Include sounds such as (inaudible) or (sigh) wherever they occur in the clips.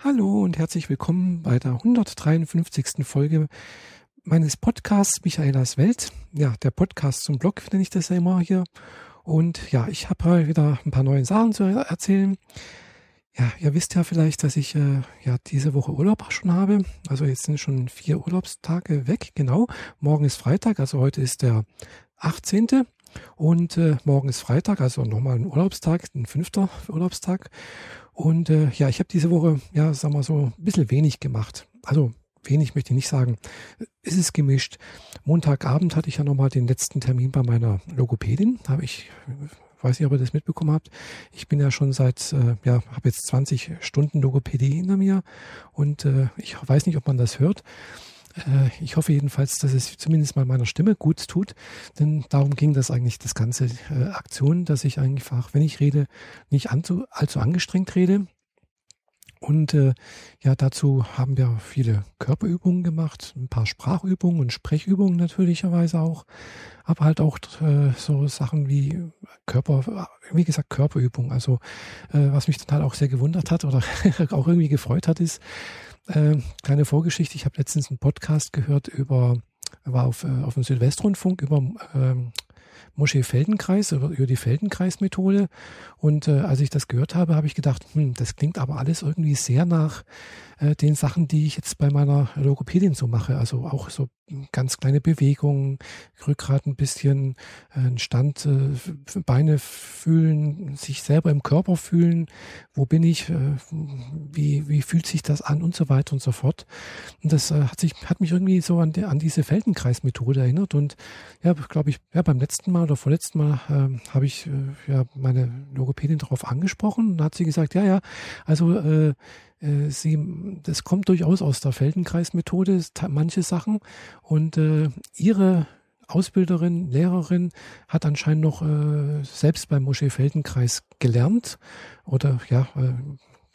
Hallo und herzlich willkommen bei der 153. Folge meines Podcasts Michaelas Welt. Ja, der Podcast zum Blog nenne ich das ja immer hier. Und ja, ich habe wieder ein paar neue Sachen zu erzählen. Ja, ihr wisst ja vielleicht, dass ich äh, ja diese Woche Urlaub schon habe. Also jetzt sind schon vier Urlaubstage weg, genau. Morgen ist Freitag, also heute ist der 18. Und äh, morgen ist Freitag, also nochmal ein Urlaubstag, ein fünfter Urlaubstag. Und äh, ja, ich habe diese Woche, ja, sag mal so, ein bisschen wenig gemacht. Also wenig möchte ich nicht sagen. Es ist gemischt. Montagabend hatte ich ja nochmal den letzten Termin bei meiner Logopädin. Habe ich, weiß nicht, ob ihr das mitbekommen habt. Ich bin ja schon seit, äh, ja, habe jetzt 20 Stunden Logopädie hinter mir und äh, ich weiß nicht, ob man das hört. Äh, ich hoffe jedenfalls, dass es zumindest mal meiner Stimme gut tut, denn darum ging das eigentlich, das ganze äh, Aktion, dass ich einfach, wenn ich rede, nicht allzu, allzu angestrengt rede. Und äh, ja, dazu haben wir viele Körperübungen gemacht, ein paar Sprachübungen und Sprechübungen natürlicherweise auch, aber halt auch äh, so Sachen wie Körper, wie gesagt Körperübungen. Also äh, was mich halt auch sehr gewundert hat oder (laughs) auch irgendwie gefreut hat, ist, äh, kleine Vorgeschichte, ich habe letztens einen Podcast gehört über, war auf, äh, auf dem Südwestrundfunk über ähm, Moschee Feldenkreis, über, über die Feldenkreis-Methode. Und äh, als ich das gehört habe, habe ich gedacht, hm, das klingt aber alles irgendwie sehr nach äh, den Sachen, die ich jetzt bei meiner Logopädin so mache. Also auch so ganz kleine Bewegungen, Rückgrat ein bisschen, äh, Stand, äh, Beine fühlen, sich selber im Körper fühlen, wo bin ich, äh, wie, wie fühlt sich das an und so weiter und so fort. Und das äh, hat sich, hat mich irgendwie so an, die, an diese Feldenkreismethode erinnert. Und ja, glaube ich, ja, beim letzten Mal oder vorletzten Mal äh, habe ich äh, ja meine Logopädin darauf angesprochen und hat sie gesagt, ja, ja, also äh, äh, sie, das kommt durchaus aus der Feldenkreismethode, manche Sachen. Und äh, ihre Ausbilderin, Lehrerin hat anscheinend noch äh, selbst beim Moschee Feldenkreis gelernt oder ja, äh,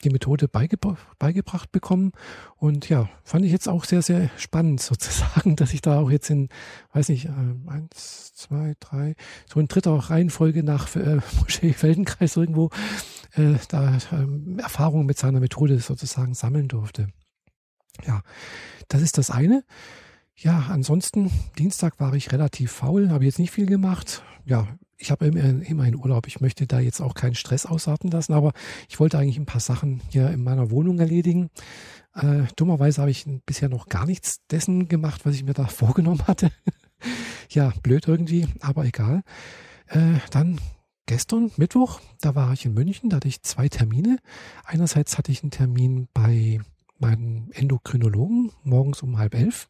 die Methode beigebra beigebracht bekommen. Und ja, fand ich jetzt auch sehr, sehr spannend (laughs) sozusagen, dass ich da auch jetzt in, weiß nicht, äh, eins, zwei, drei, so in dritter Reihenfolge nach äh, (laughs) Moschee Feldenkreis irgendwo äh, da äh, Erfahrungen mit seiner Methode sozusagen sammeln durfte. Ja, das ist das eine. Ja, ansonsten, Dienstag war ich relativ faul, habe jetzt nicht viel gemacht. Ja, ich habe immerhin Urlaub. Ich möchte da jetzt auch keinen Stress ausarten lassen, aber ich wollte eigentlich ein paar Sachen hier in meiner Wohnung erledigen. Äh, dummerweise habe ich bisher noch gar nichts dessen gemacht, was ich mir da (laughs) vorgenommen hatte. (laughs) ja, blöd irgendwie, aber egal. Äh, dann gestern, Mittwoch, da war ich in München, da hatte ich zwei Termine. Einerseits hatte ich einen Termin bei meinem Endokrinologen morgens um halb elf.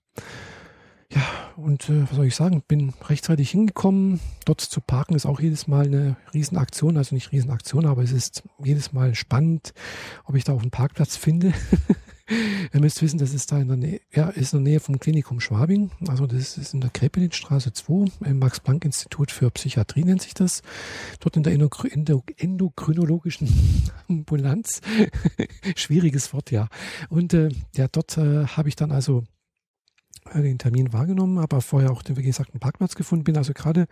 Ja, und äh, was soll ich sagen, bin rechtzeitig hingekommen. Dort zu parken ist auch jedes Mal eine Riesenaktion, also nicht Riesenaktion, aber es ist jedes Mal spannend, ob ich da auf einen Parkplatz finde. (laughs) Ihr müsst wissen, das ist da in der Nähe, ja, ist in der Nähe vom Klinikum Schwabing. Also das ist in der Krepelinstraße 2, im Max-Planck-Institut für Psychiatrie nennt sich das. Dort in der endokrinologischen (laughs) Ambulanz. (laughs) Schwieriges Wort, ja. Und äh, ja, dort äh, habe ich dann also den Termin wahrgenommen, aber vorher auch, wie gesagt, einen Parkplatz gefunden, bin also gerade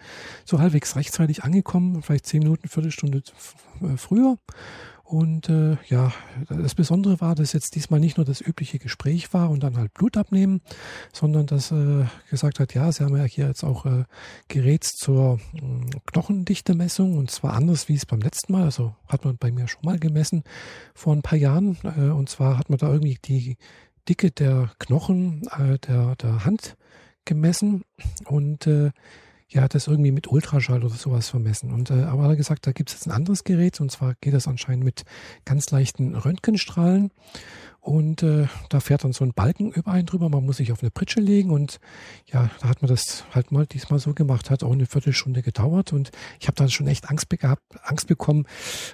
so halbwegs rechtzeitig angekommen, vielleicht zehn Minuten, Viertelstunde äh, früher. Und äh, ja, das Besondere war, dass jetzt diesmal nicht nur das übliche Gespräch war und dann halt Blut abnehmen, sondern dass äh, gesagt hat, ja, sie haben ja hier jetzt auch äh, Gerät zur äh, Knochendichte-Messung und zwar anders wie es beim letzten Mal. Also hat man bei mir schon mal gemessen vor ein paar Jahren. Äh, und zwar hat man da irgendwie die Dicke der Knochen äh, der, der Hand gemessen. Und äh, ja, das irgendwie mit Ultraschall oder sowas vermessen. Und äh, aber er hat gesagt, da gibt es jetzt ein anderes Gerät und zwar geht das anscheinend mit ganz leichten Röntgenstrahlen. Und äh, da fährt dann so ein Balken über einen drüber. Man muss sich auf eine Pritsche legen und ja, da hat man das halt mal diesmal so gemacht. Hat auch eine Viertelstunde gedauert und ich habe da schon echt Angst, gehabt, Angst bekommen.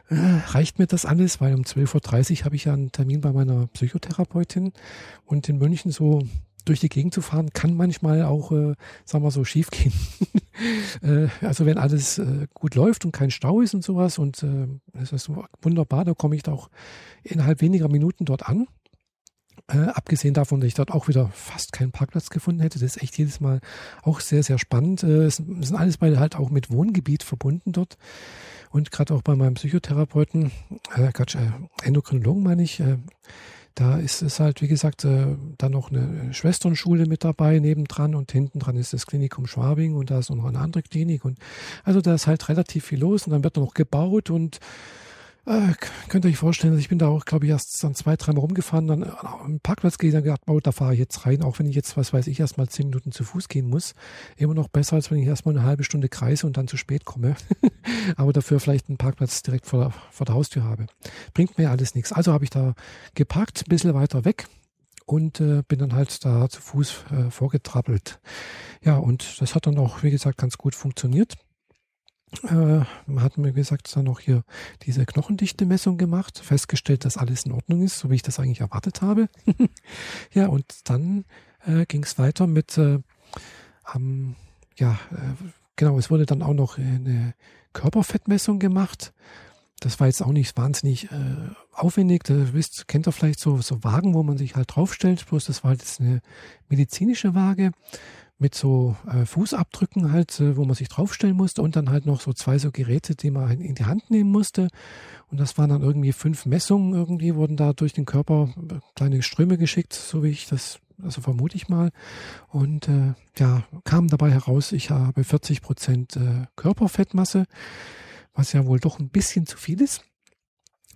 Äh, reicht mir das alles? Weil um 12.30 Uhr habe ich ja einen Termin bei meiner Psychotherapeutin und in München so durch die Gegend zu fahren, kann manchmal auch, äh, sagen wir so, schief gehen. (laughs) äh, also wenn alles äh, gut läuft und kein Stau ist und sowas und äh, das ist wunderbar, da komme ich da auch innerhalb weniger Minuten dort an. Äh, abgesehen davon, dass ich dort auch wieder fast keinen Parkplatz gefunden hätte, das ist echt jedes Mal auch sehr, sehr spannend. Äh, es sind alles beide halt auch mit Wohngebiet verbunden dort. Und gerade auch bei meinem Psychotherapeuten, äh, Quatsch, äh, Endokrinologen meine ich, äh, da ist es halt, wie gesagt, äh, dann noch eine Schwesternschule mit dabei nebendran und hinten dran ist das Klinikum Schwabing und da ist noch eine andere Klinik und also da ist halt relativ viel los und dann wird noch gebaut und äh, könnt ihr euch vorstellen, also ich bin da auch, glaube ich, erst dann zwei, dreimal rumgefahren, dann am Parkplatz gehe dann gedacht, oh, da fahre ich jetzt rein, auch wenn ich jetzt, was weiß ich, erst mal zehn Minuten zu Fuß gehen muss. Immer noch besser, als wenn ich erstmal eine halbe Stunde kreise und dann zu spät komme. (laughs) Aber dafür vielleicht einen Parkplatz direkt vor, vor der Haustür habe. Bringt mir alles nichts. Also habe ich da geparkt, ein bisschen weiter weg und äh, bin dann halt da zu Fuß äh, vorgetrappelt. Ja, und das hat dann auch, wie gesagt, ganz gut funktioniert äh, hat mir gesagt, dann noch hier diese Knochendichte-Messung gemacht, festgestellt, dass alles in Ordnung ist, so wie ich das eigentlich erwartet habe. (laughs) ja, und dann äh, ging es weiter mit, äh, ähm, ja, äh, genau, es wurde dann auch noch eine Körperfettmessung gemacht. Das war jetzt auch nicht wahnsinnig äh, aufwendig. Da wisst, kennt ihr vielleicht so, so Wagen, wo man sich halt draufstellt. Bloß das war jetzt eine medizinische Waage mit so äh, Fußabdrücken halt, äh, wo man sich draufstellen musste und dann halt noch so zwei so Geräte, die man halt in die Hand nehmen musste. Und das waren dann irgendwie fünf Messungen irgendwie, wurden da durch den Körper äh, kleine Ströme geschickt, so wie ich das, also vermute ich mal. Und äh, ja, kam dabei heraus, ich habe 40 Prozent äh, Körperfettmasse, was ja wohl doch ein bisschen zu viel ist.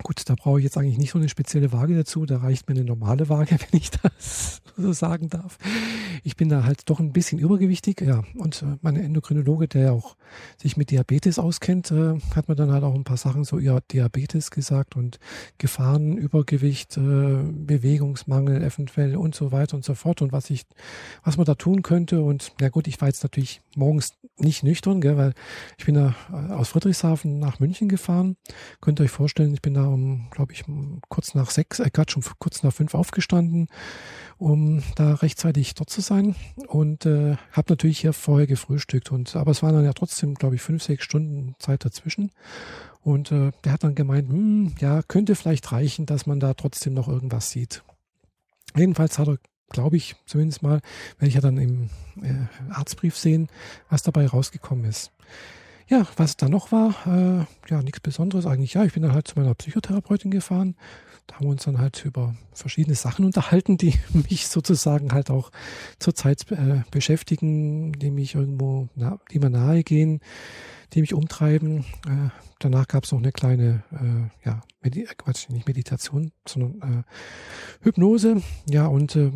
Gut, da brauche ich jetzt eigentlich nicht so eine spezielle Waage dazu. Da reicht mir eine normale Waage, (laughs) wenn ich das so sagen darf. Ich bin da halt doch ein bisschen übergewichtig. Ja, und äh, meine Endokrinologe, der ja auch sich mit Diabetes auskennt, äh, hat mir dann halt auch ein paar Sachen so ja, Diabetes gesagt und Gefahren, Übergewicht, äh, Bewegungsmangel eventuell und so weiter und so fort und was ich, was man da tun könnte. Und ja gut, ich war jetzt natürlich morgens nicht nüchtern, gell, weil ich bin da aus Friedrichshafen nach München gefahren. Könnt ihr euch vorstellen, ich bin da um, glaube ich, kurz nach sechs, äh, gerade schon kurz nach fünf aufgestanden, um da rechtzeitig dort zu sein und äh, habe natürlich hier vorher gefrühstückt und aber es waren dann ja trotzdem, glaube ich, fünf, sechs Stunden Zeit dazwischen. Und äh, der hat dann gemeint, hm, ja, könnte vielleicht reichen, dass man da trotzdem noch irgendwas sieht. Jedenfalls hat er, glaube ich, zumindest mal, werde ich ja dann im äh, Arztbrief sehen, was dabei rausgekommen ist. Ja, was da noch war, äh, ja, nichts Besonderes eigentlich. Ja, ich bin dann halt zu meiner Psychotherapeutin gefahren. Da haben wir uns dann halt über verschiedene Sachen unterhalten, die (laughs) mich sozusagen halt auch zurzeit äh, beschäftigen, die mich irgendwo, na, die mir nahe gehen, die mich umtreiben. Äh, danach gab es noch eine kleine, äh, ja, Medi äh, Quatsch, nicht Meditation, sondern äh, Hypnose. Ja, und äh,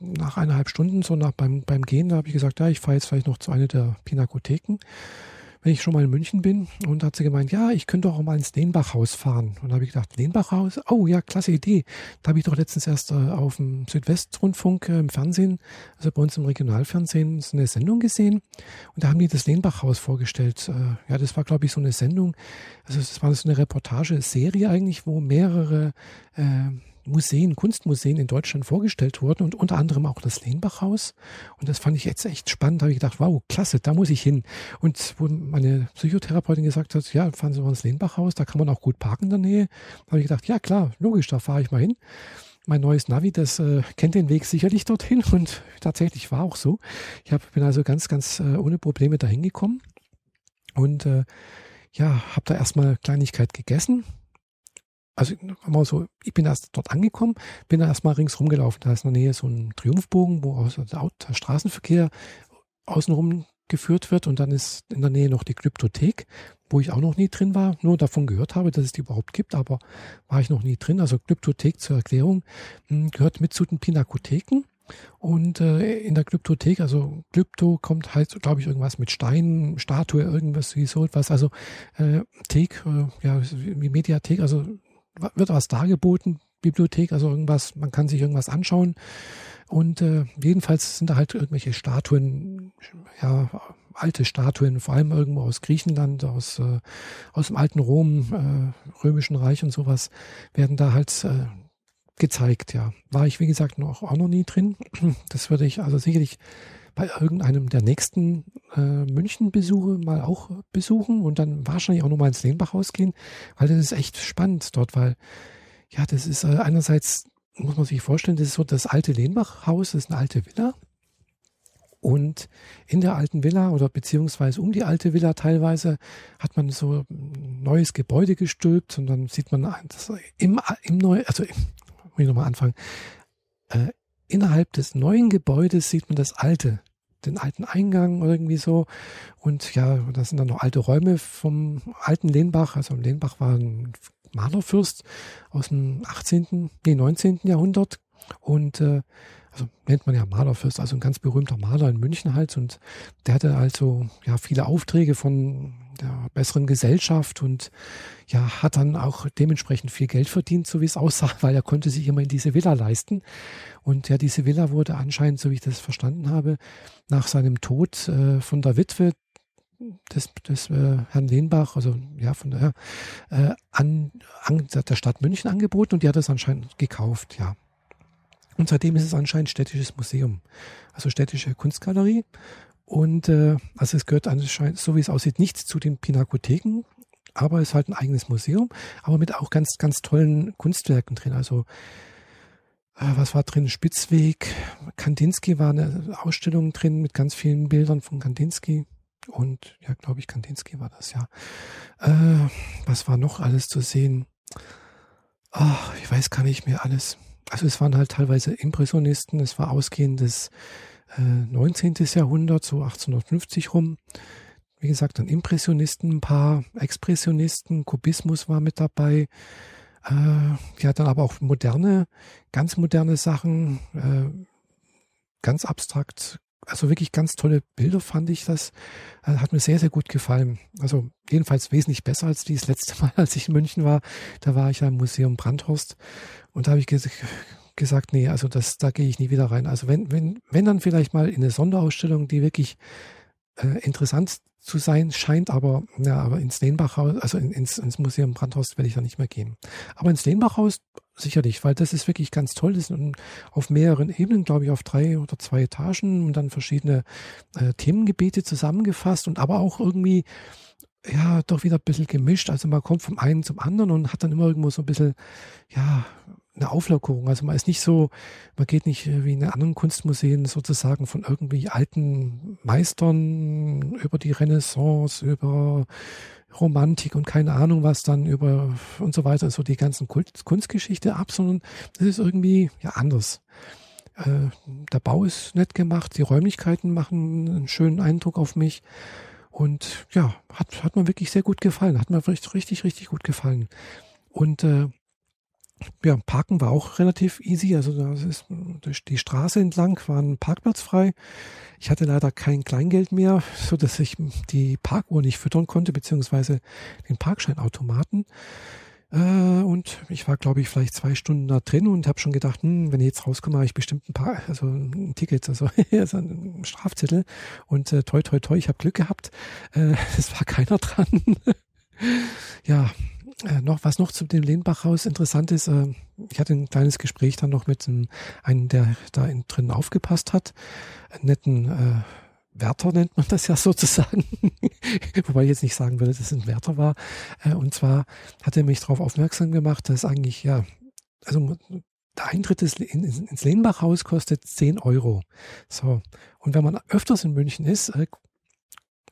nach eineinhalb Stunden, so nach beim, beim Gehen, da habe ich gesagt, ja, ich fahre jetzt vielleicht noch zu einer der Pinakotheken wenn ich schon mal in München bin. Und hat sie gemeint, ja, ich könnte auch mal ins Lehnbachhaus fahren. Und da habe ich gedacht, Lehnbachhaus? Oh ja, klasse Idee. Da habe ich doch letztens erst äh, auf dem Südwestrundfunk äh, im Fernsehen, also bei uns im Regionalfernsehen, so eine Sendung gesehen. Und da haben die das Lehnbachhaus vorgestellt. Äh, ja, das war, glaube ich, so eine Sendung. Also das war so eine Reportageserie eigentlich, wo mehrere äh, Museen, Kunstmuseen in Deutschland vorgestellt wurden und unter anderem auch das Lehnbachhaus. Und das fand ich jetzt echt spannend. Da habe ich gedacht, wow, klasse, da muss ich hin. Und wo meine Psychotherapeutin gesagt hat, ja, fahren Sie mal ins Lehnbachhaus, da kann man auch gut parken in der Nähe. Da habe ich gedacht, ja klar, logisch, da fahre ich mal hin. Mein neues Navi, das äh, kennt den Weg sicherlich dorthin und tatsächlich war auch so. Ich hab, bin also ganz, ganz äh, ohne Probleme dahin gekommen und äh, ja, habe da erstmal Kleinigkeit gegessen, also mal so, ich bin erst dort angekommen, bin da erstmal ringsrum gelaufen. Da ist in der Nähe so ein Triumphbogen, wo also der Straßenverkehr außenrum geführt wird und dann ist in der Nähe noch die Glyptothek, wo ich auch noch nie drin war, nur davon gehört habe, dass es die überhaupt gibt, aber war ich noch nie drin. Also Glyptothek zur Erklärung hm, gehört mit zu den Pinakotheken. Und äh, in der Glyptothek, also Glypto kommt halt, glaube ich, irgendwas mit Steinen, Statue, irgendwas wie so etwas. Also äh, Thek, äh, ja, wie Mediathek, also wird was dargeboten, Bibliothek, also irgendwas, man kann sich irgendwas anschauen. Und äh, jedenfalls sind da halt irgendwelche Statuen, ja, alte Statuen, vor allem irgendwo aus Griechenland, aus, äh, aus dem alten Rom, äh, Römischen Reich und sowas, werden da halt äh, gezeigt, ja. War ich, wie gesagt, noch auch noch nie drin. Das würde ich also sicherlich bei irgendeinem der nächsten äh, München-Besuche mal auch besuchen und dann wahrscheinlich auch nochmal ins Lehnbachhaus gehen, weil das ist echt spannend dort, weil ja, das ist äh, einerseits, muss man sich vorstellen, das ist so das alte Lehnbachhaus, das ist eine alte Villa. Und in der alten Villa oder beziehungsweise um die alte Villa teilweise hat man so ein neues Gebäude gestülpt und dann sieht man das im, im neu, also im, muss ich nochmal anfangen. Äh, innerhalb des neuen Gebäudes sieht man das alte, den alten Eingang irgendwie so. Und ja, da sind dann noch alte Räume vom alten Lehnbach. Also Lehnbach war ein Malerfürst aus dem 18., nee, 19. Jahrhundert. Und äh, also nennt man ja Malerfürst, also ein ganz berühmter Maler in München halt. Und der hatte also ja viele Aufträge von der besseren Gesellschaft und ja, hat dann auch dementsprechend viel Geld verdient, so wie es aussah, (laughs) weil er konnte sich immer in diese Villa leisten. Und ja, diese Villa wurde anscheinend, so wie ich das verstanden habe, nach seinem Tod äh, von der Witwe des, des äh, Herrn Lehnbach, also ja, von der, äh, an, an der Stadt München angeboten und die hat es anscheinend gekauft, ja. Und seitdem ist es anscheinend städtisches Museum, also städtische Kunstgalerie. Und äh, also es gehört anscheinend, so wie es aussieht, nicht zu den Pinakotheken, aber es ist halt ein eigenes Museum, aber mit auch ganz, ganz tollen Kunstwerken drin. Also äh, was war drin? Spitzweg, Kandinsky war eine Ausstellung drin mit ganz vielen Bildern von Kandinsky. Und ja, glaube ich, Kandinsky war das, ja. Äh, was war noch alles zu sehen? Ach, ich weiß gar nicht mehr alles. Also es waren halt teilweise Impressionisten, es war ausgehendes äh, 19. Jahrhundert, so 1850 rum. Wie gesagt, dann Impressionisten, ein paar Expressionisten, Kubismus war mit dabei. Äh, ja, dann aber auch moderne, ganz moderne Sachen, äh, ganz abstrakt, also wirklich ganz tolle Bilder fand ich das. Äh, hat mir sehr, sehr gut gefallen. Also jedenfalls wesentlich besser als die das letzte Mal, (laughs) als ich in München war. Da war ich ja im Museum Brandhorst und da habe ich gesagt, nee, also das, da gehe ich nie wieder rein. Also wenn, wenn, wenn dann vielleicht mal in eine Sonderausstellung, die wirklich äh, interessant zu sein scheint, aber ja, aber ins Lehnbachhaus, also ins, ins Museum Brandhorst werde ich da nicht mehr gehen. Aber ins Lehnbachhaus sicherlich, weil das ist wirklich ganz toll. Das ist auf mehreren Ebenen, glaube ich, auf drei oder zwei Etagen und dann verschiedene äh, Themengebiete zusammengefasst und aber auch irgendwie ja, doch wieder ein bisschen gemischt. Also man kommt vom einen zum anderen und hat dann immer irgendwo so ein bisschen, ja, eine Auflockerung. Also man ist nicht so, man geht nicht äh, wie in anderen Kunstmuseen sozusagen von irgendwie alten Meistern über die Renaissance, über Romantik und keine Ahnung was dann über und so weiter, so die ganzen Kult, Kunstgeschichte ab, sondern das ist irgendwie ja anders. Äh, der Bau ist nett gemacht, die Räumlichkeiten machen einen schönen Eindruck auf mich. Und ja, hat, hat mir wirklich sehr gut gefallen. Hat mir richtig, richtig, richtig gut gefallen. Und äh, ja, Parken war auch relativ easy. Also das ist durch die Straße entlang war ein Parkplatz frei. Ich hatte leider kein Kleingeld mehr, so dass ich die Parkuhr nicht füttern konnte, beziehungsweise den Parkscheinautomaten. Äh, und ich war, glaube ich, vielleicht zwei Stunden da drin und habe schon gedacht, hm, wenn ich jetzt rauskomme, habe ich bestimmt ein paar, also ein Ticket, also, (laughs) also ein Strafzettel. Und äh, toi, toi, toi, ich habe Glück gehabt. Äh, (laughs) es war keiner dran. (laughs) ja, äh, noch, was noch zu dem Lehnbachhaus interessant ist, äh, ich hatte ein kleines Gespräch dann noch mit einem, einem der da in, drin aufgepasst hat, einen netten äh, Wärter nennt man das ja (laughs) sozusagen, wobei ich jetzt nicht sagen würde, dass es ein Wärter war. Äh, und zwar hat er mich darauf aufmerksam gemacht, dass eigentlich, ja, also der Eintritt ins Lehnbachhaus kostet 10 Euro. So. Und wenn man öfters in München ist, äh,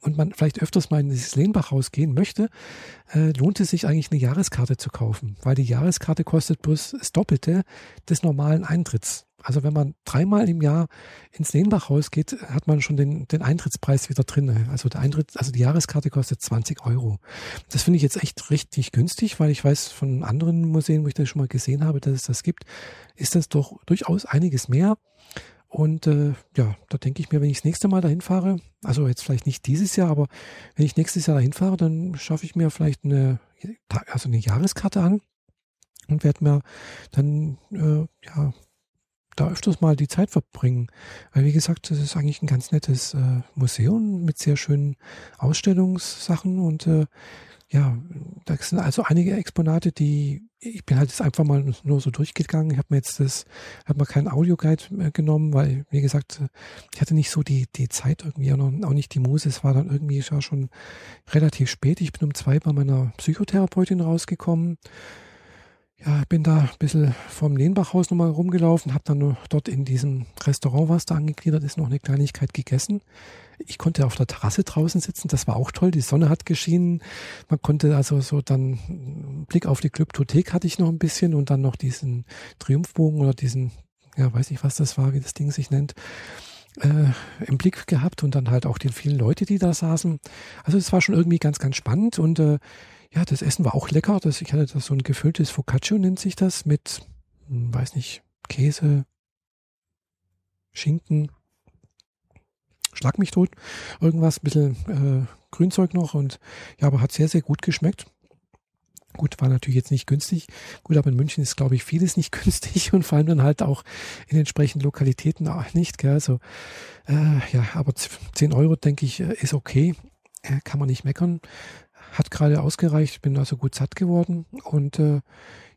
und man vielleicht öfters mal in dieses Lehnbachhaus gehen möchte, äh, lohnt es sich eigentlich eine Jahreskarte zu kaufen, weil die Jahreskarte kostet bloß das Doppelte des normalen Eintritts. Also wenn man dreimal im Jahr ins Lehnbachhaus geht, hat man schon den, den Eintrittspreis wieder drin. Also der Eintritt, also die Jahreskarte kostet 20 Euro. Das finde ich jetzt echt richtig günstig, weil ich weiß von anderen Museen, wo ich das schon mal gesehen habe, dass es das gibt, ist das doch durchaus einiges mehr. Und äh, ja, da denke ich mir, wenn ich das nächste Mal dahin fahre, also jetzt vielleicht nicht dieses Jahr, aber wenn ich nächstes Jahr dahin fahre, dann schaffe ich mir vielleicht eine, also eine Jahreskarte an und werde mir dann äh, ja da öfters mal die Zeit verbringen. Weil wie gesagt, das ist eigentlich ein ganz nettes äh, Museum mit sehr schönen Ausstellungssachen und äh, ja, da sind also einige Exponate, die ich bin halt jetzt einfach mal nur so durchgegangen. Ich habe mir jetzt das, habe mir keinen Audioguide genommen, weil wie gesagt, ich hatte nicht so die die Zeit irgendwie und auch nicht die Muse. Es war dann irgendwie schon relativ spät. Ich bin um zwei bei meiner Psychotherapeutin rausgekommen. Ja, bin da ein bisschen vom Lehnbachhaus nochmal rumgelaufen, habe dann dort in diesem Restaurant, was da angegliedert ist, noch eine Kleinigkeit gegessen. Ich konnte auf der Terrasse draußen sitzen, das war auch toll. Die Sonne hat geschienen. Man konnte also so dann Blick auf die Glyptothek hatte ich noch ein bisschen und dann noch diesen Triumphbogen oder diesen, ja, weiß nicht, was das war, wie das Ding sich nennt, äh, im Blick gehabt und dann halt auch die vielen Leute, die da saßen. Also es war schon irgendwie ganz, ganz spannend und äh, ja, das Essen war auch lecker. Das, ich hatte da so ein gefülltes Focaccia, nennt sich das, mit, hm, weiß nicht, Käse, Schinken, schlag mich tot, irgendwas, ein bisschen äh, Grünzeug noch und ja, aber hat sehr, sehr gut geschmeckt. Gut, war natürlich jetzt nicht günstig. Gut, aber in München ist, glaube ich, vieles nicht (laughs) günstig und vor allem dann halt auch in entsprechenden Lokalitäten auch nicht. Gell? Also, äh, ja, aber 10 Euro, denke ich, äh, ist okay. Äh, kann man nicht meckern hat gerade ausgereicht, bin also gut satt geworden und äh,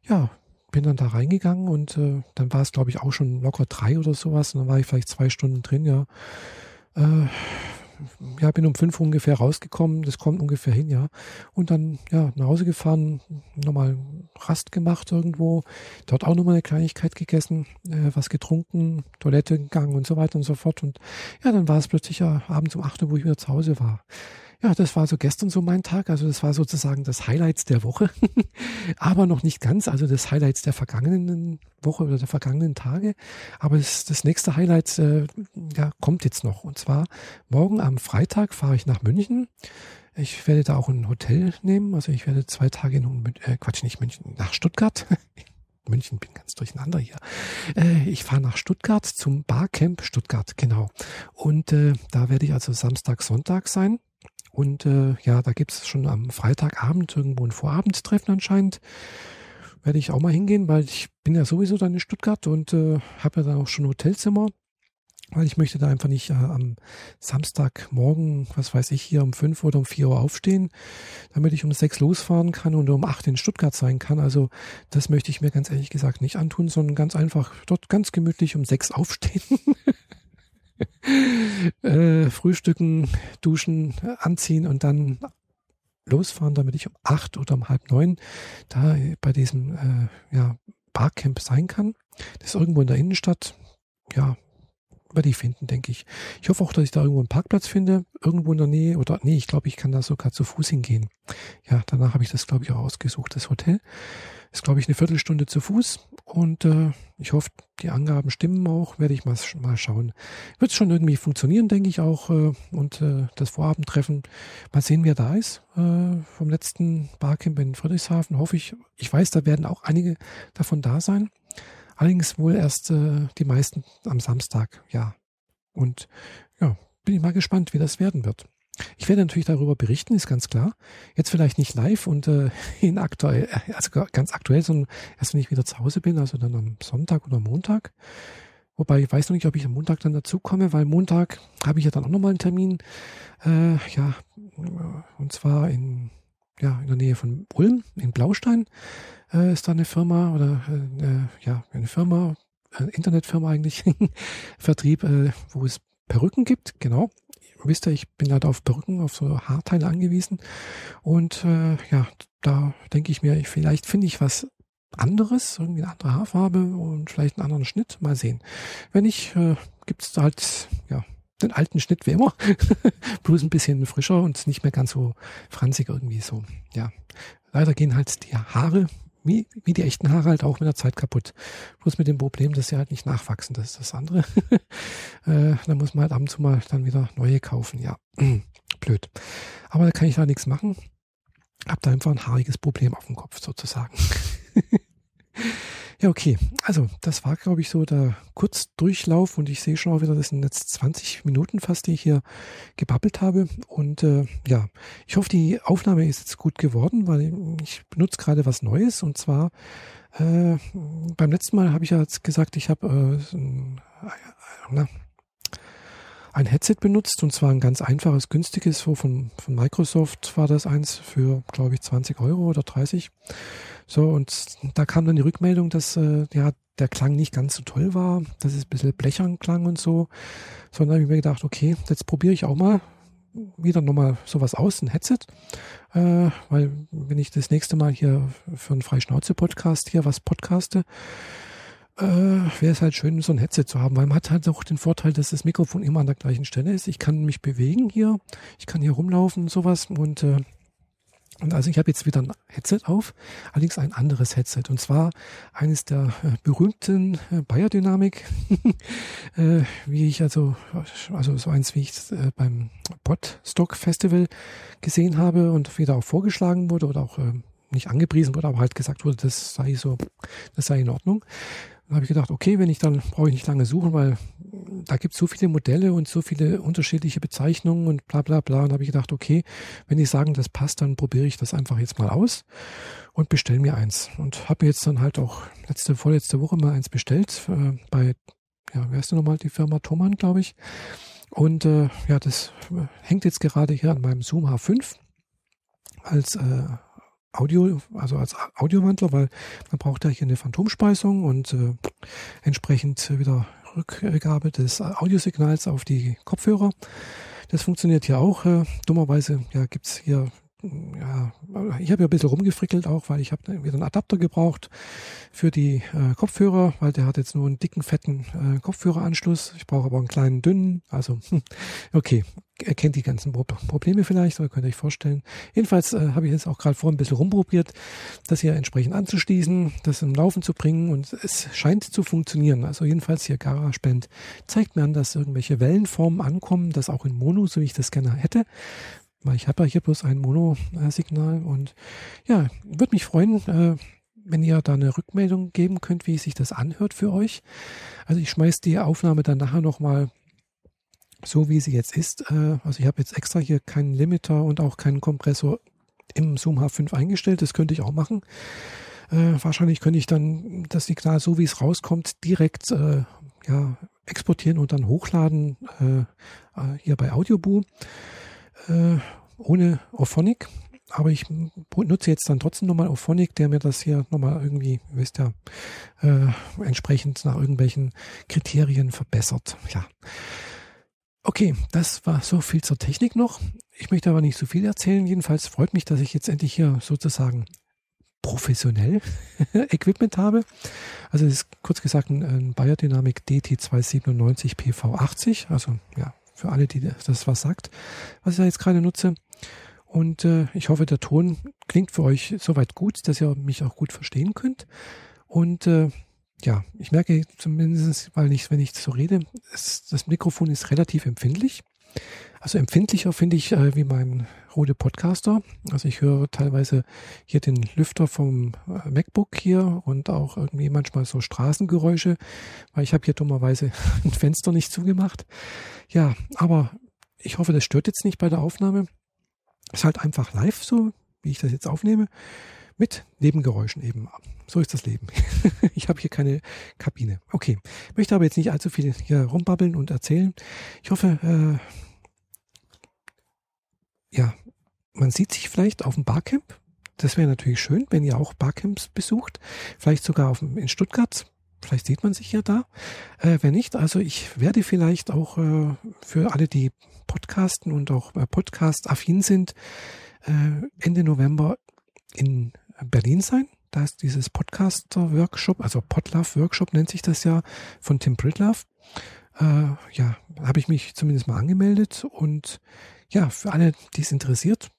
ja, bin dann da reingegangen und äh, dann war es, glaube ich, auch schon locker drei oder sowas. Und dann war ich vielleicht zwei Stunden drin, ja. Äh, ja, bin um fünf ungefähr rausgekommen, das kommt ungefähr hin, ja. Und dann, ja, nach Hause gefahren, nochmal Rast gemacht irgendwo, dort auch nochmal eine Kleinigkeit gegessen, äh, was getrunken, Toilette gegangen und so weiter und so fort. Und ja, dann war es plötzlich ja abends um acht Uhr, wo ich wieder zu Hause war. Ja, das war so gestern so mein Tag. Also das war sozusagen das Highlights der Woche, (laughs) aber noch nicht ganz. Also das Highlights der vergangenen Woche oder der vergangenen Tage. Aber das, das nächste Highlight äh, ja, kommt jetzt noch. Und zwar morgen am Freitag fahre ich nach München. Ich werde da auch ein Hotel nehmen. Also ich werde zwei Tage in äh, Quatsch, nicht München, nach Stuttgart. (laughs) München, bin ganz durcheinander hier. Äh, ich fahre nach Stuttgart zum Barcamp Stuttgart, genau. Und äh, da werde ich also Samstag, Sonntag sein. Und äh, ja, da gibt es schon am Freitagabend irgendwo ein Vorabendtreffen anscheinend. Werde ich auch mal hingehen, weil ich bin ja sowieso dann in Stuttgart und äh, habe ja dann auch schon Hotelzimmer, weil ich möchte da einfach nicht äh, am Samstagmorgen, was weiß ich, hier um fünf oder um vier Uhr aufstehen, damit ich um sechs losfahren kann und um acht in Stuttgart sein kann. Also das möchte ich mir ganz ehrlich gesagt nicht antun, sondern ganz einfach dort ganz gemütlich um sechs aufstehen. (laughs) (laughs) äh, frühstücken, duschen, anziehen und dann losfahren, damit ich um acht oder um halb neun da bei diesem äh, ja, Barcamp sein kann. Das ist irgendwo in der Innenstadt. Ja, werde ich finden, denke ich. Ich hoffe auch, dass ich da irgendwo einen Parkplatz finde, irgendwo in der Nähe. Oder nee, ich glaube, ich kann da sogar zu Fuß hingehen. Ja, danach habe ich das, glaube ich, auch ausgesucht, das Hotel. Ist, glaube ich, eine Viertelstunde zu Fuß und äh, ich hoffe, die Angaben stimmen auch, werde ich mal, mal schauen. Wird schon irgendwie funktionieren, denke ich auch. Äh, und äh, das Vorabendtreffen, mal sehen, wer da ist. Äh, vom letzten Barcamp in Friedrichshafen, hoffe ich. Ich weiß, da werden auch einige davon da sein. Allerdings wohl erst äh, die meisten am Samstag, ja. Und ja, bin ich mal gespannt, wie das werden wird. Ich werde natürlich darüber berichten, ist ganz klar. Jetzt vielleicht nicht live und äh, (laughs) in aktuell, äh, also ganz aktuell, sondern erst wenn ich wieder zu Hause bin, also dann am Sonntag oder Montag. Wobei ich weiß noch nicht, ob ich am Montag dann dazu komme, weil Montag habe ich ja dann auch nochmal einen Termin. Äh, ja, und zwar in, ja, in der Nähe von Ulm, in Blaustein, äh, ist da eine Firma oder äh, ja, eine Firma, eine Internetfirma eigentlich, (laughs) Vertrieb, äh, wo es Perücken gibt, genau wisst ihr, ich bin halt auf Perücken, auf so Haarteile angewiesen. Und äh, ja, da denke ich mir, vielleicht finde ich was anderes, irgendwie eine andere Haarfarbe und vielleicht einen anderen Schnitt. Mal sehen. Wenn nicht, äh, gibt es halt, ja, den alten Schnitt wie immer. (laughs) Bloß ein bisschen frischer und nicht mehr ganz so franzig irgendwie so. Ja. Leider gehen halt die Haare wie, wie die echten Haare halt auch mit der Zeit kaputt. Bloß mit dem Problem, dass sie halt nicht nachwachsen. Das ist das andere. (laughs) äh, da muss man halt ab und zu mal dann wieder neue kaufen. Ja, (clears throat) blöd. Aber da kann ich da nichts machen. Hab da einfach ein haariges Problem auf dem Kopf sozusagen. (laughs) Ja, okay. Also, das war, glaube ich, so der Kurzdurchlauf und ich sehe schon auch wieder, das sind jetzt 20 Minuten fast, die ich hier gebabbelt habe. Und äh, ja, ich hoffe, die Aufnahme ist jetzt gut geworden, weil ich benutze gerade was Neues und zwar äh, beim letzten Mal habe ich ja jetzt gesagt, ich habe äh, na, ein Headset benutzt und zwar ein ganz einfaches, günstiges, so von, von Microsoft war das eins für, glaube ich, 20 Euro oder 30. So, und da kam dann die Rückmeldung, dass äh, ja, der Klang nicht ganz so toll war, dass es ein bisschen blechern klang und so. So, dann habe ich mir gedacht, okay, jetzt probiere ich auch mal wieder nochmal sowas aus, ein Headset, äh, weil wenn ich das nächste Mal hier für einen Freischnauze-Podcast hier was podcaste, äh, wäre es halt schön, so ein Headset zu haben, weil man hat halt auch den Vorteil, dass das Mikrofon immer an der gleichen Stelle ist. Ich kann mich bewegen hier, ich kann hier rumlaufen und sowas und äh, und also ich habe jetzt wieder ein Headset auf, allerdings ein anderes Headset. Und zwar eines der äh, berühmten äh, Bayer Dynamic, (laughs) äh, wie ich also, also so eins, wie ich äh, beim Podstock Festival gesehen habe und wieder auch vorgeschlagen wurde oder auch äh, nicht angepriesen wurde, aber halt gesagt wurde, das sei so, das sei in Ordnung. Dann habe ich gedacht, okay, wenn ich dann brauche ich nicht lange suchen, weil da gibt es so viele Modelle und so viele unterschiedliche Bezeichnungen und bla bla bla. Und habe ich gedacht, okay, wenn die sagen, das passt, dann probiere ich das einfach jetzt mal aus und bestelle mir eins. Und habe mir jetzt dann halt auch letzte, vorletzte Woche mal eins bestellt äh, bei, ja, wer ist denn nochmal die Firma Thomann, glaube ich. Und äh, ja, das äh, hängt jetzt gerade hier an meinem Zoom H5 als äh, Audio, also als Audiowandler, weil man braucht ja hier eine Phantomspeisung und äh, entsprechend wieder Rückgabe des Audiosignals auf die Kopfhörer. Das funktioniert hier auch. Äh, dummerweise ja, gibt's hier ja, ich habe ja ein bisschen rumgefrickelt auch, weil ich habe wieder einen Adapter gebraucht für die äh, Kopfhörer, weil der hat jetzt nur einen dicken, fetten äh, Kopfhöreranschluss. Ich brauche aber einen kleinen, dünnen. Also, (laughs) okay, er kennt die ganzen Probleme vielleicht, aber könnt ihr euch vorstellen. Jedenfalls äh, habe ich jetzt auch gerade vor ein bisschen rumprobiert, das hier entsprechend anzuschließen, das im Laufen zu bringen und es scheint zu funktionieren. Also jedenfalls hier GarageBand zeigt mir an, dass irgendwelche Wellenformen ankommen, das auch in Mono, so wie ich das gerne hätte weil ich habe ja hier bloß ein Mono-Signal und ja, würde mich freuen, äh, wenn ihr da eine Rückmeldung geben könnt, wie sich das anhört für euch. Also ich schmeiß die Aufnahme dann nachher nochmal so, wie sie jetzt ist. Äh, also ich habe jetzt extra hier keinen Limiter und auch keinen Kompressor im Zoom H5 eingestellt. Das könnte ich auch machen. Äh, wahrscheinlich könnte ich dann das Signal, so wie es rauskommt, direkt äh, ja, exportieren und dann hochladen äh, äh hier bei Audioboo äh, ohne Auphonic. Aber ich nutze jetzt dann trotzdem nochmal Auphonic, der mir das hier nochmal irgendwie, wisst ihr, äh, entsprechend nach irgendwelchen Kriterien verbessert. Ja. Okay, das war so viel zur Technik noch. Ich möchte aber nicht so viel erzählen. Jedenfalls freut mich, dass ich jetzt endlich hier sozusagen professionell (laughs) Equipment habe. Also es ist kurz gesagt ein, ein Bayer Dynamic DT297 PV80. Also ja, für alle, die das was sagt, was ich da jetzt gerade nutze. Und äh, ich hoffe, der Ton klingt für euch soweit gut, dass ihr mich auch gut verstehen könnt. Und äh, ja, ich merke zumindest, weil ich, wenn ich so rede, es, das Mikrofon ist relativ empfindlich. Also empfindlicher finde ich äh, wie mein Rode Podcaster. Also ich höre teilweise hier den Lüfter vom äh, MacBook hier und auch irgendwie manchmal so Straßengeräusche, weil ich habe hier dummerweise (laughs) ein Fenster nicht zugemacht. Ja, aber ich hoffe, das stört jetzt nicht bei der Aufnahme. Ist halt einfach live so, wie ich das jetzt aufnehme, mit Nebengeräuschen eben. So ist das Leben. (laughs) ich habe hier keine Kabine. Okay, möchte aber jetzt nicht allzu viel hier rumbabbeln und erzählen. Ich hoffe, äh, ja, man sieht sich vielleicht auf dem Barcamp. Das wäre natürlich schön, wenn ihr auch Barcamps besucht. Vielleicht sogar auf in Stuttgart. Vielleicht sieht man sich ja da. Äh, wenn nicht, also ich werde vielleicht auch äh, für alle, die podcasten und auch äh, podcast-affin sind, äh, Ende November in Berlin sein. Da ist dieses Podcaster-Workshop, also Podlove-Workshop nennt sich das ja, von Tim Pritlove. Äh, ja, habe ich mich zumindest mal angemeldet und ja, für alle, die es interessiert,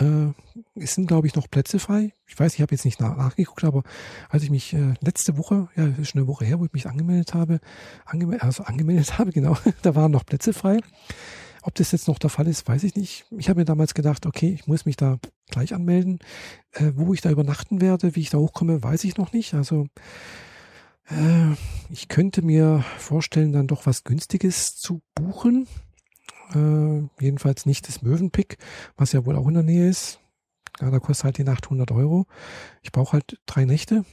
äh, es sind, glaube ich, noch Plätze frei. Ich weiß, ich habe jetzt nicht nach, nachgeguckt, aber als ich mich äh, letzte Woche, ja, ist schon eine Woche her, wo ich mich angemeldet habe, angeme also angemeldet (laughs) habe, genau, da waren noch Plätze frei. Ob das jetzt noch der Fall ist, weiß ich nicht. Ich habe mir damals gedacht, okay, ich muss mich da gleich anmelden. Äh, wo ich da übernachten werde, wie ich da hochkomme, weiß ich noch nicht. Also äh, ich könnte mir vorstellen, dann doch was Günstiges zu buchen. Äh, jedenfalls nicht das Möwenpick, was ja wohl auch in der Nähe ist. Ja, da kostet halt die Nacht 100 Euro. Ich brauche halt drei Nächte,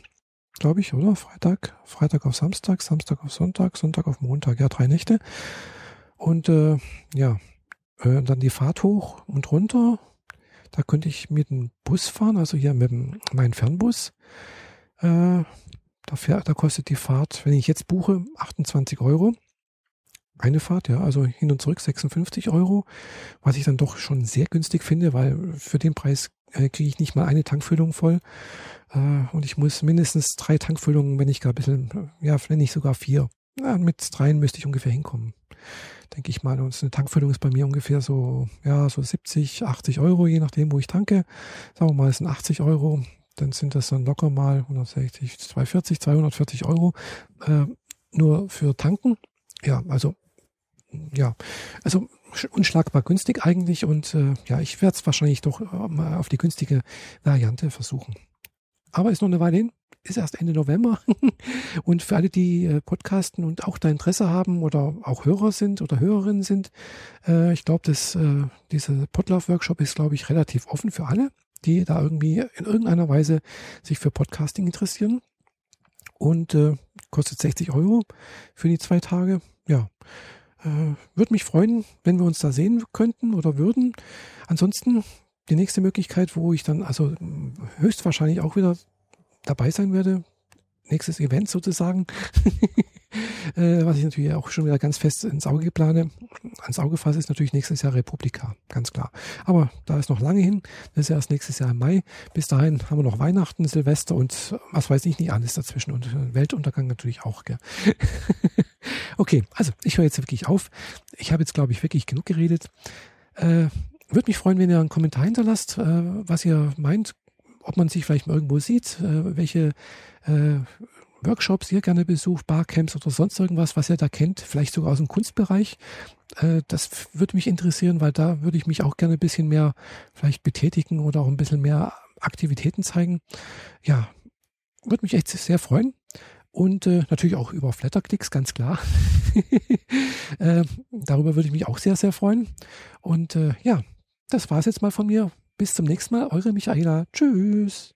glaube ich, oder? Freitag, Freitag auf Samstag, Samstag auf Sonntag, Sonntag auf Montag. Ja, drei Nächte. Und äh, ja, äh, dann die Fahrt hoch und runter. Da könnte ich mit dem Bus fahren, also hier mit meinem Fernbus. Äh, da, fähr, da kostet die Fahrt, wenn ich jetzt buche, 28 Euro. Eine Fahrt, ja, also hin und zurück 56 Euro, was ich dann doch schon sehr günstig finde, weil für den Preis äh, kriege ich nicht mal eine Tankfüllung voll. Äh, und ich muss mindestens drei Tankfüllungen, wenn ich gar ein bisschen, ja, wenn nicht sogar vier. Ja, mit dreien müsste ich ungefähr hinkommen. Denke ich mal. Und eine Tankfüllung ist bei mir ungefähr so, ja, so 70, 80 Euro, je nachdem, wo ich tanke. Sagen wir mal, es sind 80 Euro. Dann sind das dann locker mal 160, 240, 240 Euro. Äh, nur für tanken. Ja, also, ja, also unschlagbar günstig eigentlich und äh, ja, ich werde es wahrscheinlich doch äh, mal auf die günstige Variante versuchen. Aber ist noch eine Weile hin, ist erst Ende November. (laughs) und für alle, die äh, podcasten und auch da Interesse haben oder auch Hörer sind oder Hörerinnen sind, äh, ich glaube, dass dieser Podlove-Workshop ist, glaube ich, relativ offen für alle, die da irgendwie in irgendeiner Weise sich für Podcasting interessieren. Und kostet 60 Euro für die zwei Tage. Ja, Würde mich freuen, wenn wir uns da sehen könnten oder würden. Ansonsten die nächste Möglichkeit, wo ich dann also höchstwahrscheinlich auch wieder dabei sein werde, nächstes Event sozusagen, (laughs) äh, was ich natürlich auch schon wieder ganz fest ins Auge plane, ans Auge fasse, ist natürlich nächstes Jahr Republika, ganz klar. Aber da ist noch lange hin, das ist ja erst nächstes Jahr im Mai. Bis dahin haben wir noch Weihnachten, Silvester und was weiß ich nicht alles dazwischen und Weltuntergang natürlich auch. Gell? (laughs) okay, also ich höre jetzt wirklich auf. Ich habe jetzt, glaube ich, wirklich genug geredet. Äh, würde mich freuen, wenn ihr einen Kommentar hinterlasst, äh, was ihr meint, ob man sich vielleicht mal irgendwo sieht, äh, welche äh, Workshops ihr gerne besucht, Barcamps oder sonst irgendwas, was ihr da kennt, vielleicht sogar aus dem Kunstbereich. Äh, das würde mich interessieren, weil da würde ich mich auch gerne ein bisschen mehr vielleicht betätigen oder auch ein bisschen mehr Aktivitäten zeigen. Ja, würde mich echt sehr freuen. Und äh, natürlich auch über Flatterklicks, ganz klar. (laughs) äh, darüber würde ich mich auch sehr, sehr freuen. Und äh, ja, das war es jetzt mal von mir. Bis zum nächsten Mal, eure Michaela. Tschüss.